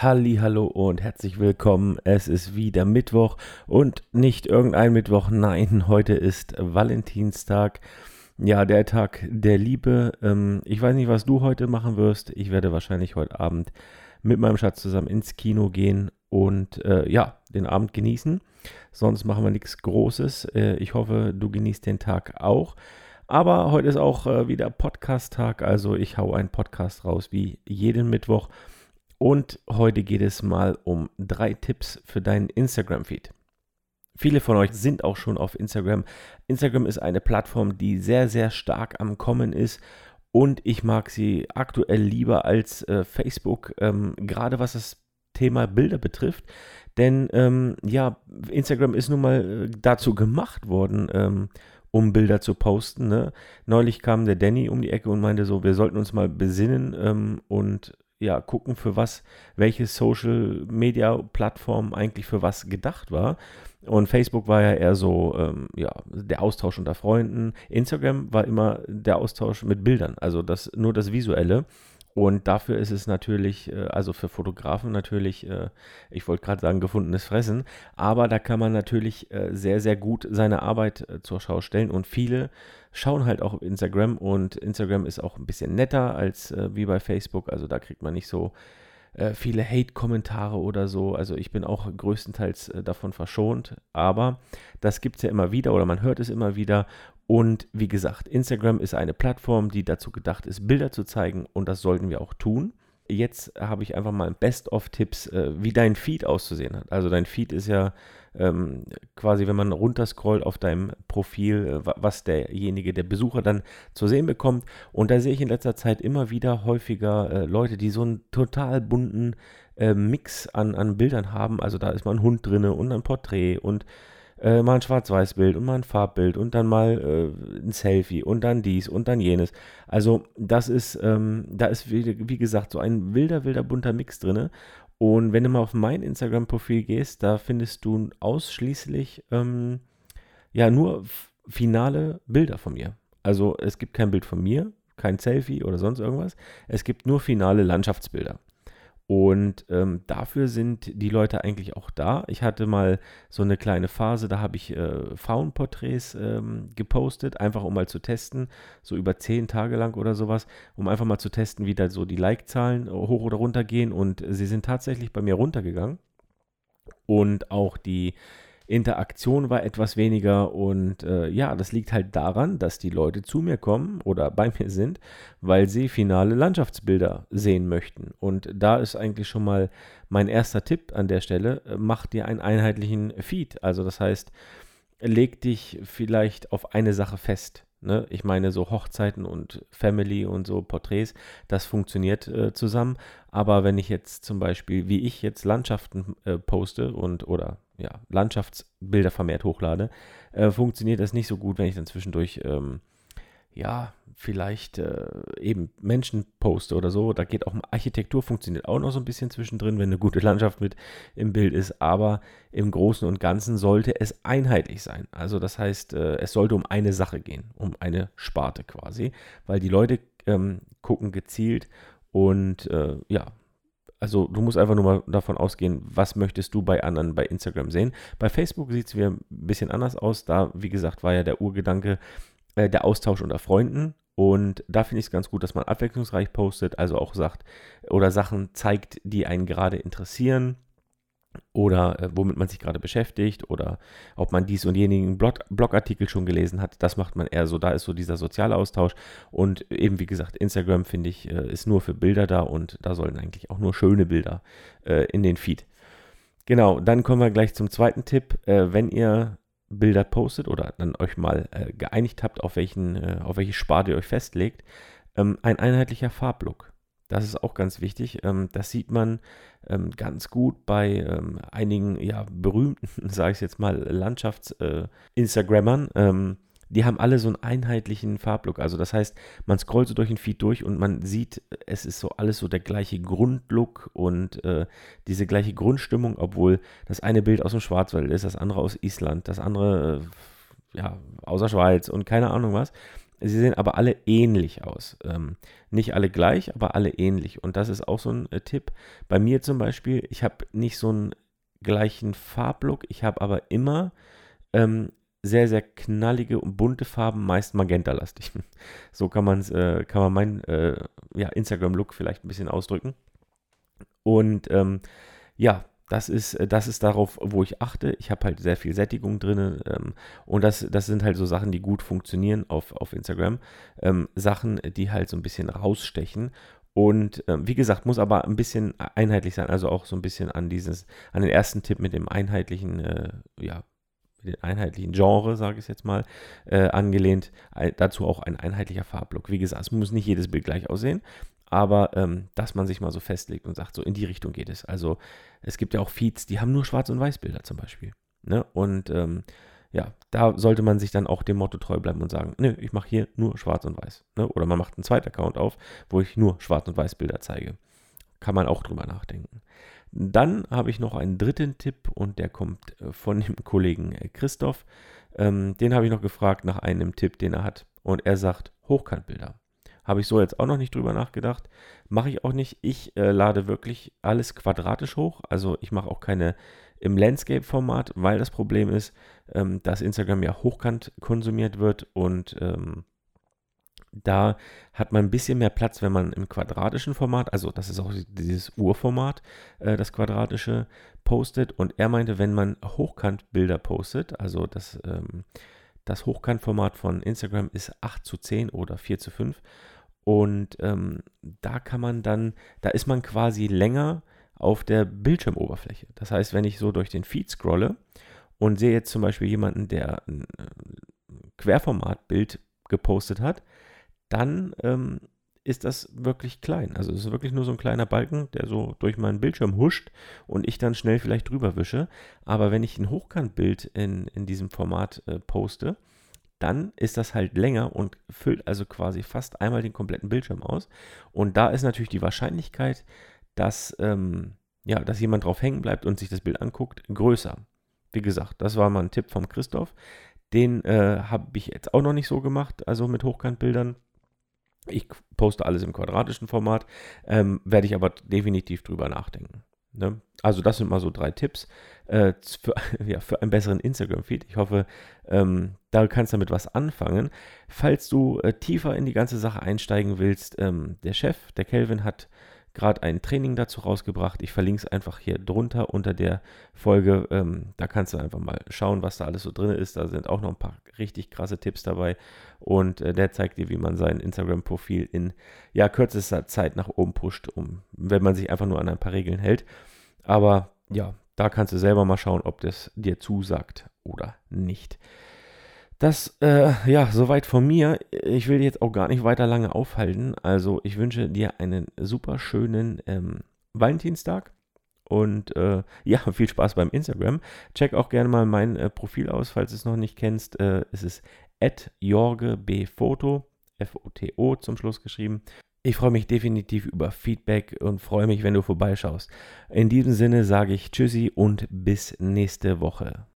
Hallo und herzlich willkommen. Es ist wieder Mittwoch und nicht irgendein Mittwoch, nein, heute ist Valentinstag. Ja, der Tag der Liebe. Ähm, ich weiß nicht, was du heute machen wirst. Ich werde wahrscheinlich heute Abend mit meinem Schatz zusammen ins Kino gehen und äh, ja, den Abend genießen. Sonst machen wir nichts Großes. Äh, ich hoffe, du genießt den Tag auch. Aber heute ist auch äh, wieder Podcast-Tag, also ich hau einen Podcast raus wie jeden Mittwoch. Und heute geht es mal um drei Tipps für deinen Instagram-Feed. Viele von euch sind auch schon auf Instagram. Instagram ist eine Plattform, die sehr, sehr stark am Kommen ist und ich mag sie aktuell lieber als äh, Facebook, ähm, gerade was das Thema Bilder betrifft. Denn ähm, ja, Instagram ist nun mal äh, dazu gemacht worden, ähm, um Bilder zu posten. Ne? Neulich kam der Danny um die Ecke und meinte so, wir sollten uns mal besinnen ähm, und ja, gucken, für was, welche Social Media Plattform eigentlich für was gedacht war. Und Facebook war ja eher so, ähm, ja, der Austausch unter Freunden. Instagram war immer der Austausch mit Bildern, also das, nur das Visuelle. Und dafür ist es natürlich, äh, also für Fotografen natürlich, äh, ich wollte gerade sagen, gefundenes Fressen, aber da kann man natürlich äh, sehr, sehr gut seine Arbeit zur Schau stellen. Und viele schauen halt auch auf Instagram. Und Instagram ist auch ein bisschen netter als wie bei Facebook, also da kriegt man nicht so viele Hate-Kommentare oder so. Also ich bin auch größtenteils davon verschont, aber das gibt es ja immer wieder oder man hört es immer wieder und wie gesagt, Instagram ist eine Plattform, die dazu gedacht ist, Bilder zu zeigen und das sollten wir auch tun. Jetzt habe ich einfach mal Best-of-Tipps, äh, wie dein Feed auszusehen hat. Also dein Feed ist ja ähm, quasi, wenn man runterscrollt auf deinem Profil, äh, was derjenige, der Besucher dann zu sehen bekommt. Und da sehe ich in letzter Zeit immer wieder häufiger äh, Leute, die so einen total bunten äh, Mix an, an Bildern haben. Also da ist mal ein Hund drin und ein Porträt und äh, mal ein Schwarz-Weiß-Bild und mal ein Farbbild und dann mal äh, ein Selfie und dann dies und dann jenes. Also das ist, ähm, da ist wie, wie, gesagt so ein wilder, wilder bunter Mix drin. Und wenn du mal auf mein Instagram-Profil gehst, da findest du ausschließlich ähm, ja nur finale Bilder von mir. Also es gibt kein Bild von mir, kein Selfie oder sonst irgendwas. Es gibt nur finale Landschaftsbilder. Und ähm, dafür sind die Leute eigentlich auch da. Ich hatte mal so eine kleine Phase, da habe ich äh, Faunporträts ähm, gepostet, einfach um mal zu testen, so über zehn Tage lang oder sowas, um einfach mal zu testen, wie da so die Like-Zahlen hoch oder runter gehen. Und sie sind tatsächlich bei mir runtergegangen. Und auch die Interaktion war etwas weniger und äh, ja, das liegt halt daran, dass die Leute zu mir kommen oder bei mir sind, weil sie finale Landschaftsbilder sehen möchten. Und da ist eigentlich schon mal mein erster Tipp an der Stelle, äh, mach dir einen einheitlichen Feed. Also das heißt, leg dich vielleicht auf eine Sache fest. Ne? Ich meine, so Hochzeiten und Family und so Porträts, das funktioniert äh, zusammen. Aber wenn ich jetzt zum Beispiel, wie ich jetzt Landschaften äh, poste und oder ja, Landschaftsbilder vermehrt hochlade, äh, funktioniert das nicht so gut, wenn ich dann zwischendurch, ähm, ja, vielleicht äh, eben Menschen poste oder so. Da geht auch Architektur, funktioniert auch noch so ein bisschen zwischendrin, wenn eine gute Landschaft mit im Bild ist. Aber im Großen und Ganzen sollte es einheitlich sein. Also das heißt, äh, es sollte um eine Sache gehen, um eine Sparte quasi, weil die Leute ähm, gucken gezielt und äh, ja, also du musst einfach nur mal davon ausgehen, was möchtest du bei anderen bei Instagram sehen. Bei Facebook sieht es wieder ein bisschen anders aus. Da, wie gesagt, war ja der Urgedanke äh, der Austausch unter Freunden. Und da finde ich es ganz gut, dass man abwechslungsreich postet, also auch sagt oder Sachen zeigt, die einen gerade interessieren oder äh, womit man sich gerade beschäftigt oder ob man dies und jenigen Blog Blogartikel schon gelesen hat. Das macht man eher so, da ist so dieser soziale Austausch und eben wie gesagt, Instagram finde ich äh, ist nur für Bilder da und da sollen eigentlich auch nur schöne Bilder äh, in den Feed. Genau, dann kommen wir gleich zum zweiten Tipp. Äh, wenn ihr Bilder postet oder dann euch mal äh, geeinigt habt, auf, welchen, äh, auf welche Sparte ihr euch festlegt, ähm, ein einheitlicher Farblook. Das ist auch ganz wichtig. Ähm, das sieht man ähm, ganz gut bei ähm, einigen ja, berühmten, sage ich jetzt mal, Landschafts-Instagrammern. Äh, die haben alle so einen einheitlichen Farblook. Also das heißt, man scrollt so durch den Feed durch und man sieht, es ist so alles so der gleiche Grundlook und äh, diese gleiche Grundstimmung, obwohl das eine Bild aus dem Schwarzwald ist, das andere aus Island, das andere äh, ja, außer Schweiz und keine Ahnung was. Sie sehen aber alle ähnlich aus. Ähm, nicht alle gleich, aber alle ähnlich. Und das ist auch so ein äh, Tipp. Bei mir zum Beispiel, ich habe nicht so einen gleichen Farblook, ich habe aber immer ähm, sehr, sehr knallige und bunte Farben, meist magentalastig. So kann, man's, äh, kann man meinen äh, ja, Instagram-Look vielleicht ein bisschen ausdrücken. Und ähm, ja, das ist, äh, das ist darauf, wo ich achte. Ich habe halt sehr viel Sättigung drin ähm, und das, das sind halt so Sachen, die gut funktionieren auf, auf Instagram. Ähm, Sachen, die halt so ein bisschen rausstechen. Und äh, wie gesagt, muss aber ein bisschen einheitlich sein, also auch so ein bisschen an dieses, an den ersten Tipp mit dem einheitlichen, äh, ja, mit den einheitlichen Genre, sage ich jetzt mal, äh, angelehnt. dazu auch ein einheitlicher Farblook. Wie gesagt, es muss nicht jedes Bild gleich aussehen, aber ähm, dass man sich mal so festlegt und sagt, so in die Richtung geht es. Also es gibt ja auch Feeds, die haben nur Schwarz- und Weiß-Bilder zum Beispiel. Ne? Und ähm, ja, da sollte man sich dann auch dem Motto treu bleiben und sagen, nö, ich mache hier nur Schwarz und Weiß. Ne? Oder man macht einen zweiten Account auf, wo ich nur Schwarz- und Weiß-Bilder zeige. Kann man auch drüber nachdenken. Dann habe ich noch einen dritten Tipp und der kommt äh, von dem Kollegen äh, Christoph. Ähm, den habe ich noch gefragt nach einem Tipp, den er hat. Und er sagt Hochkantbilder. Habe ich so jetzt auch noch nicht drüber nachgedacht. Mache ich auch nicht. Ich äh, lade wirklich alles quadratisch hoch. Also ich mache auch keine im Landscape-Format, weil das Problem ist, ähm, dass Instagram ja hochkant konsumiert wird und ähm, da hat man ein bisschen mehr Platz, wenn man im quadratischen Format, also das ist auch dieses Urformat, äh, das quadratische, postet. Und er meinte, wenn man Hochkantbilder postet, also das, ähm, das Hochkantformat von Instagram ist 8 zu 10 oder 4 zu 5 und ähm, da kann man dann, da ist man quasi länger auf der Bildschirmoberfläche. Das heißt, wenn ich so durch den Feed scrolle und sehe jetzt zum Beispiel jemanden, der ein äh, Querformatbild gepostet hat, dann ähm, ist das wirklich klein. Also es ist wirklich nur so ein kleiner Balken, der so durch meinen Bildschirm huscht und ich dann schnell vielleicht drüber wische. Aber wenn ich ein Hochkantbild in, in diesem Format äh, poste, dann ist das halt länger und füllt also quasi fast einmal den kompletten Bildschirm aus. Und da ist natürlich die Wahrscheinlichkeit, dass, ähm, ja, dass jemand drauf hängen bleibt und sich das Bild anguckt, größer. Wie gesagt, das war mal ein Tipp vom Christoph. Den äh, habe ich jetzt auch noch nicht so gemacht, also mit Hochkantbildern. Ich poste alles im quadratischen Format, ähm, werde ich aber definitiv drüber nachdenken. Ne? Also das sind mal so drei Tipps äh, für, ja, für einen besseren Instagram-Feed. Ich hoffe, ähm, da kannst du damit was anfangen. Falls du äh, tiefer in die ganze Sache einsteigen willst, ähm, der Chef, der Kelvin, hat gerade ein Training dazu rausgebracht. Ich verlinke es einfach hier drunter unter der Folge. Ähm, da kannst du einfach mal schauen, was da alles so drin ist. Da sind auch noch ein paar richtig krasse Tipps dabei. Und äh, der zeigt dir, wie man sein Instagram-Profil in ja, kürzester Zeit nach oben pusht, um, wenn man sich einfach nur an ein paar Regeln hält. Aber ja, da kannst du selber mal schauen, ob das dir zusagt oder nicht. Das, äh, ja, soweit von mir. Ich will jetzt auch gar nicht weiter lange aufhalten. Also, ich wünsche dir einen super schönen ähm, Valentinstag. Und äh, ja, viel Spaß beim Instagram. Check auch gerne mal mein äh, Profil aus, falls du es noch nicht kennst. Äh, es ist jorgebfoto, F-O-T-O zum Schluss geschrieben. Ich freue mich definitiv über Feedback und freue mich, wenn du vorbeischaust. In diesem Sinne sage ich Tschüssi und bis nächste Woche.